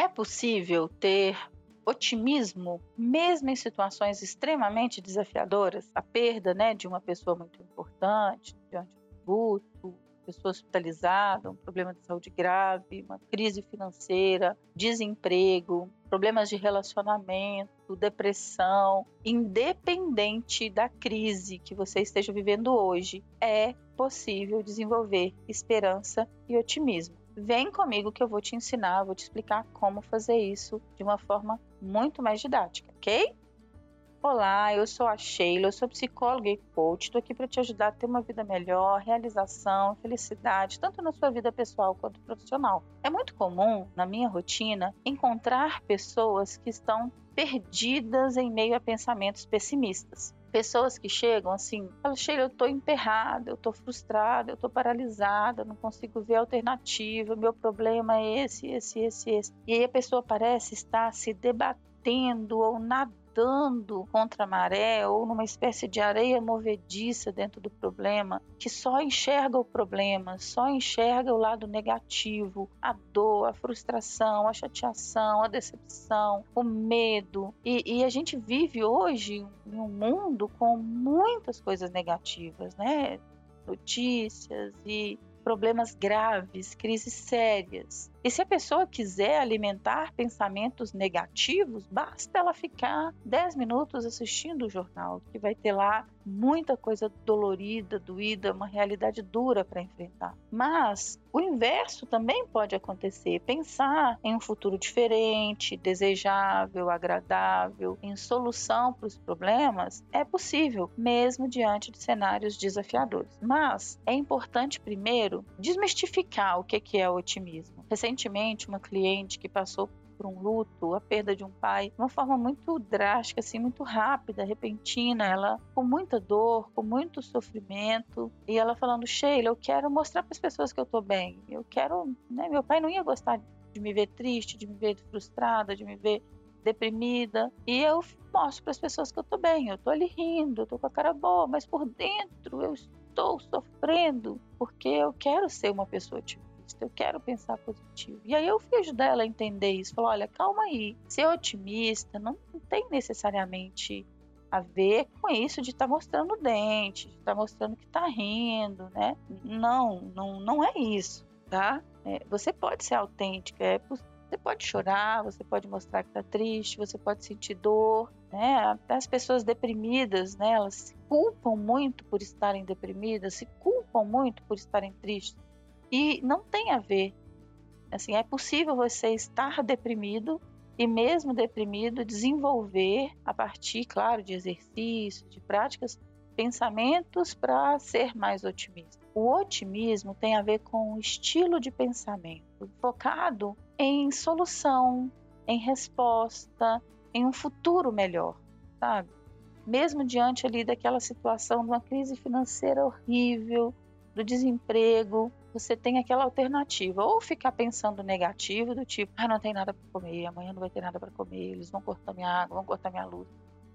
É possível ter otimismo, mesmo em situações extremamente desafiadoras, a perda né, de uma pessoa muito importante, diante do luto, pessoa hospitalizada, um problema de saúde grave, uma crise financeira, desemprego, problemas de relacionamento, depressão, independente da crise que você esteja vivendo hoje, é possível desenvolver esperança e otimismo. Vem comigo que eu vou te ensinar, vou te explicar como fazer isso de uma forma muito mais didática, ok? Olá, eu sou a Sheila, eu sou psicóloga e coach. Estou aqui para te ajudar a ter uma vida melhor, realização, felicidade, tanto na sua vida pessoal quanto profissional. É muito comum, na minha rotina, encontrar pessoas que estão perdidas em meio a pensamentos pessimistas. Pessoas que chegam assim, falam, Sheila, eu estou emperrada, eu estou frustrada, eu estou paralisada, não consigo ver alternativa, meu problema é esse, esse, esse, esse. E aí a pessoa parece estar se debatendo ou nadando nadando contra a maré ou numa espécie de areia movediça dentro do problema, que só enxerga o problema, só enxerga o lado negativo, a dor, a frustração, a chateação, a decepção, o medo. E, e a gente vive hoje em um mundo com muitas coisas negativas, né? Notícias e problemas graves, crises sérias. E se a pessoa quiser alimentar pensamentos negativos, basta ela ficar 10 minutos assistindo o jornal, que vai ter lá muita coisa dolorida, doída, uma realidade dura para enfrentar. Mas o inverso também pode acontecer. Pensar em um futuro diferente, desejável, agradável, em solução para os problemas é possível, mesmo diante de cenários desafiadores. Mas é importante primeiro desmistificar o que é o otimismo recentemente uma cliente que passou por um luto, a perda de um pai, uma forma muito drástica, assim, muito rápida, repentina, ela com muita dor, com muito sofrimento, e ela falando, Sheila, eu quero mostrar para as pessoas que eu tô bem, eu quero, né, meu pai não ia gostar de me ver triste, de me ver frustrada, de me ver deprimida, e eu mostro para as pessoas que eu tô bem, eu tô ali rindo, eu tô com a cara boa, mas por dentro eu estou sofrendo, porque eu quero ser uma pessoa otimista otimista, eu quero pensar positivo. E aí eu fui ajudar ela a entender isso. Falou: olha, calma aí, ser otimista não tem necessariamente a ver com isso de estar tá mostrando o dente, de estar tá mostrando que está rindo, né? Não, não, não é isso, tá? É, você pode ser autêntica, é, você pode chorar, você pode mostrar que está triste, você pode sentir dor, né? Até as pessoas deprimidas, né? Elas se culpam muito por estarem deprimidas, se culpam muito por estarem tristes. E não tem a ver. Assim, é possível você estar deprimido e mesmo deprimido desenvolver a partir, claro, de exercícios, de práticas, pensamentos para ser mais otimista. O otimismo tem a ver com o estilo de pensamento focado em solução, em resposta, em um futuro melhor, sabe? Mesmo diante ali daquela situação de uma crise financeira horrível, do desemprego, você tem aquela alternativa, ou ficar pensando negativo, do tipo, ah, não tem nada para comer, amanhã não vai ter nada para comer, eles vão cortar minha água, vão cortar minha luz,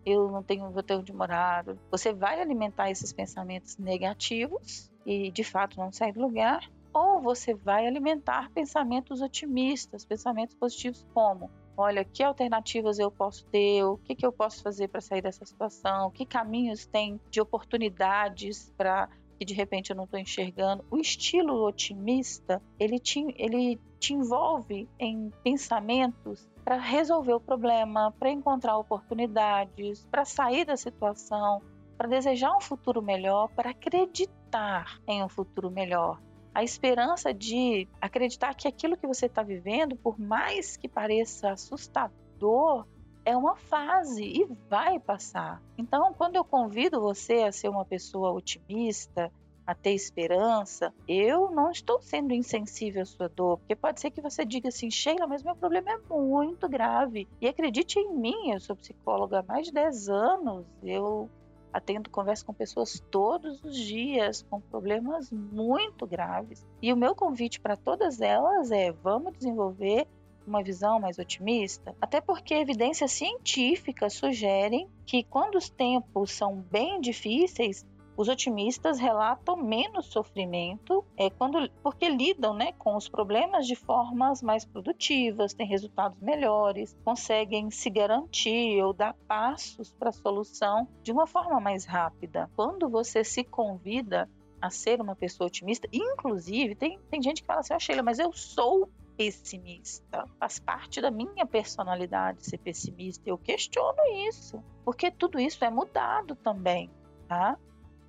eu não tenho, vou ter onde morar. Você vai alimentar esses pensamentos negativos e de fato não sair do lugar, ou você vai alimentar pensamentos otimistas, pensamentos positivos como olha, que alternativas eu posso ter, o que, que eu posso fazer para sair dessa situação, que caminhos tem de oportunidades para que de repente eu não estou enxergando. O estilo otimista, ele te, ele te envolve em pensamentos para resolver o problema, para encontrar oportunidades, para sair da situação, para desejar um futuro melhor, para acreditar em um futuro melhor. A esperança de acreditar que aquilo que você está vivendo, por mais que pareça assustador, é uma fase e vai passar. Então, quando eu convido você a ser uma pessoa otimista, a ter esperança, eu não estou sendo insensível à sua dor, porque pode ser que você diga assim, Sheila, mas meu problema é muito grave. E acredite em mim, eu sou psicóloga há mais de 10 anos, eu atendo conversa com pessoas todos os dias com problemas muito graves. E o meu convite para todas elas é: vamos desenvolver uma visão mais otimista? Até porque evidências científicas sugerem que quando os tempos são bem difíceis, Os otimistas relatam menos sofrimento é, quando, porque lidam né, com os problemas de formas mais produtivas, têm resultados melhores, conseguem se garantir ou dar passos para a solução de uma forma mais rápida. Quando você se convida a ser uma pessoa otimista, inclusive, tem, tem gente que fala assim, oh, Sheila, mas eu sou pessimista. Faz parte da minha personalidade ser pessimista. Eu questiono isso, porque tudo isso é mudado também, tá?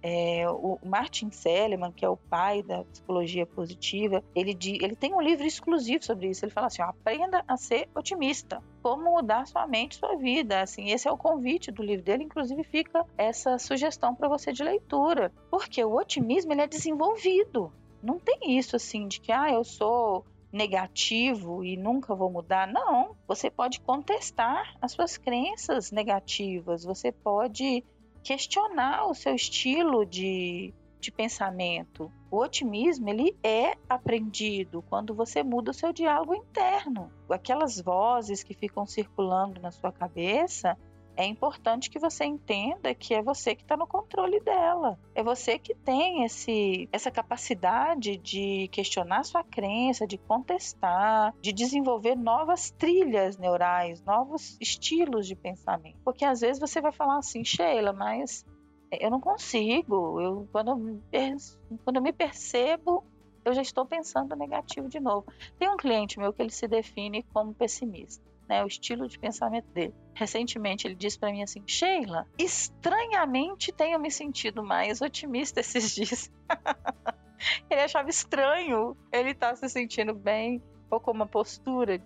É, o Martin Seligman, que é o pai da psicologia positiva, ele, ele tem um livro exclusivo sobre isso. Ele fala assim: ó, aprenda a ser otimista. Como mudar sua mente, sua vida. Assim, esse é o convite do livro dele. Inclusive fica essa sugestão para você de leitura, porque o otimismo ele é desenvolvido. Não tem isso assim de que ah, eu sou negativo e nunca vou mudar. Não, você pode contestar as suas crenças negativas, você pode questionar o seu estilo de, de pensamento. O otimismo ele é aprendido quando você muda o seu diálogo interno. Aquelas vozes que ficam circulando na sua cabeça, é importante que você entenda que é você que está no controle dela. É você que tem esse, essa capacidade de questionar sua crença, de contestar, de desenvolver novas trilhas neurais, novos estilos de pensamento. Porque às vezes você vai falar assim, Sheila, mas eu não consigo. Eu, quando, eu, quando eu me percebo, eu já estou pensando negativo de novo. Tem um cliente meu que ele se define como pessimista né, o estilo de pensamento dele. Recentemente ele disse para mim assim: Sheila, estranhamente tenho me sentido mais otimista esses dias. ele achava estranho ele estar tá se sentindo bem ou com uma postura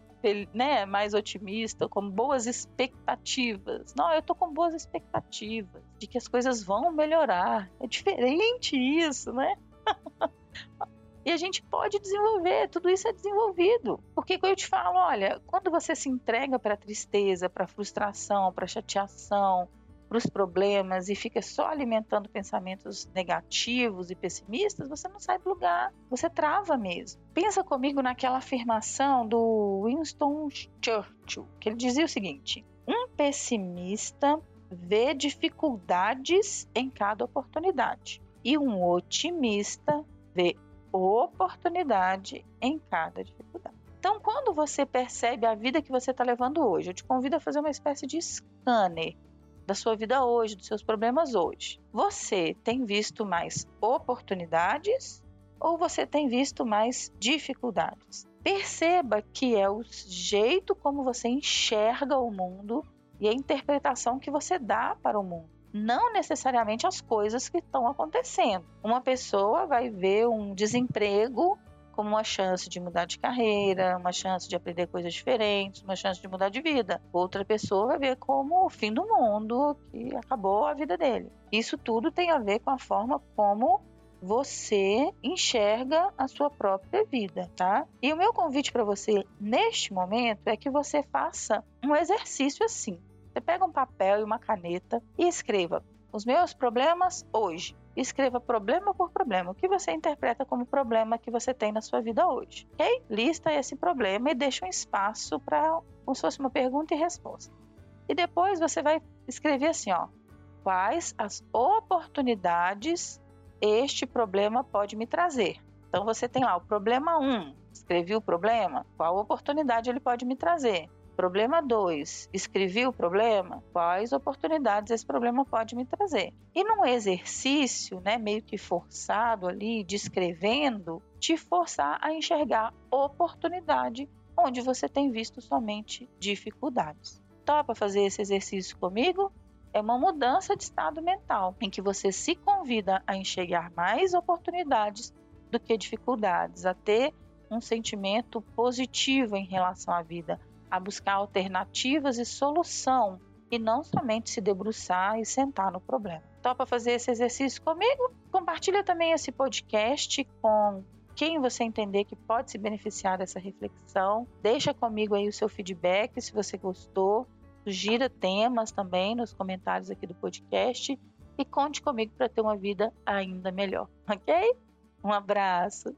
né, mais otimista, com boas expectativas. Não, eu tô com boas expectativas de que as coisas vão melhorar. É diferente isso, né? E a gente pode desenvolver, tudo isso é desenvolvido. Porque eu te falo, olha, quando você se entrega para a tristeza, para frustração, para chateação, para os problemas e fica só alimentando pensamentos negativos e pessimistas, você não sai do lugar, você trava mesmo. Pensa comigo naquela afirmação do Winston Churchill, que ele dizia o seguinte: um pessimista vê dificuldades em cada oportunidade e um otimista vê oportunidade em cada dificuldade. Então, quando você percebe a vida que você está levando hoje, eu te convido a fazer uma espécie de scanner da sua vida hoje, dos seus problemas hoje. Você tem visto mais oportunidades ou você tem visto mais dificuldades? Perceba que é o jeito como você enxerga o mundo e a interpretação que você dá para o mundo não necessariamente as coisas que estão acontecendo. Uma pessoa vai ver um desemprego como uma chance de mudar de carreira, uma chance de aprender coisas diferentes, uma chance de mudar de vida. Outra pessoa vai ver como o fim do mundo, que acabou a vida dele. Isso tudo tem a ver com a forma como você enxerga a sua própria vida, tá? E o meu convite para você neste momento é que você faça um exercício assim. Você pega um papel e uma caneta e escreva os meus problemas hoje. Escreva problema por problema. O que você interpreta como problema que você tem na sua vida hoje? Ok? Lista esse problema e deixa um espaço para como se fosse uma pergunta e resposta. E depois você vai escrever assim, ó. Quais as oportunidades este problema pode me trazer? Então você tem lá o problema 1. Um, escrevi o problema. Qual oportunidade ele pode me trazer? Problema 2. Escrevi o problema? Quais oportunidades esse problema pode me trazer? E num exercício, né, meio que forçado ali, descrevendo, te forçar a enxergar oportunidade onde você tem visto somente dificuldades. Topa fazer esse exercício comigo? É uma mudança de estado mental, em que você se convida a enxergar mais oportunidades do que dificuldades, a ter um sentimento positivo em relação à vida, a buscar alternativas e solução e não somente se debruçar e sentar no problema. Topa fazer esse exercício comigo? Compartilha também esse podcast com quem você entender que pode se beneficiar dessa reflexão. Deixa comigo aí o seu feedback se você gostou. Sugira temas também nos comentários aqui do podcast e conte comigo para ter uma vida ainda melhor, ok? Um abraço.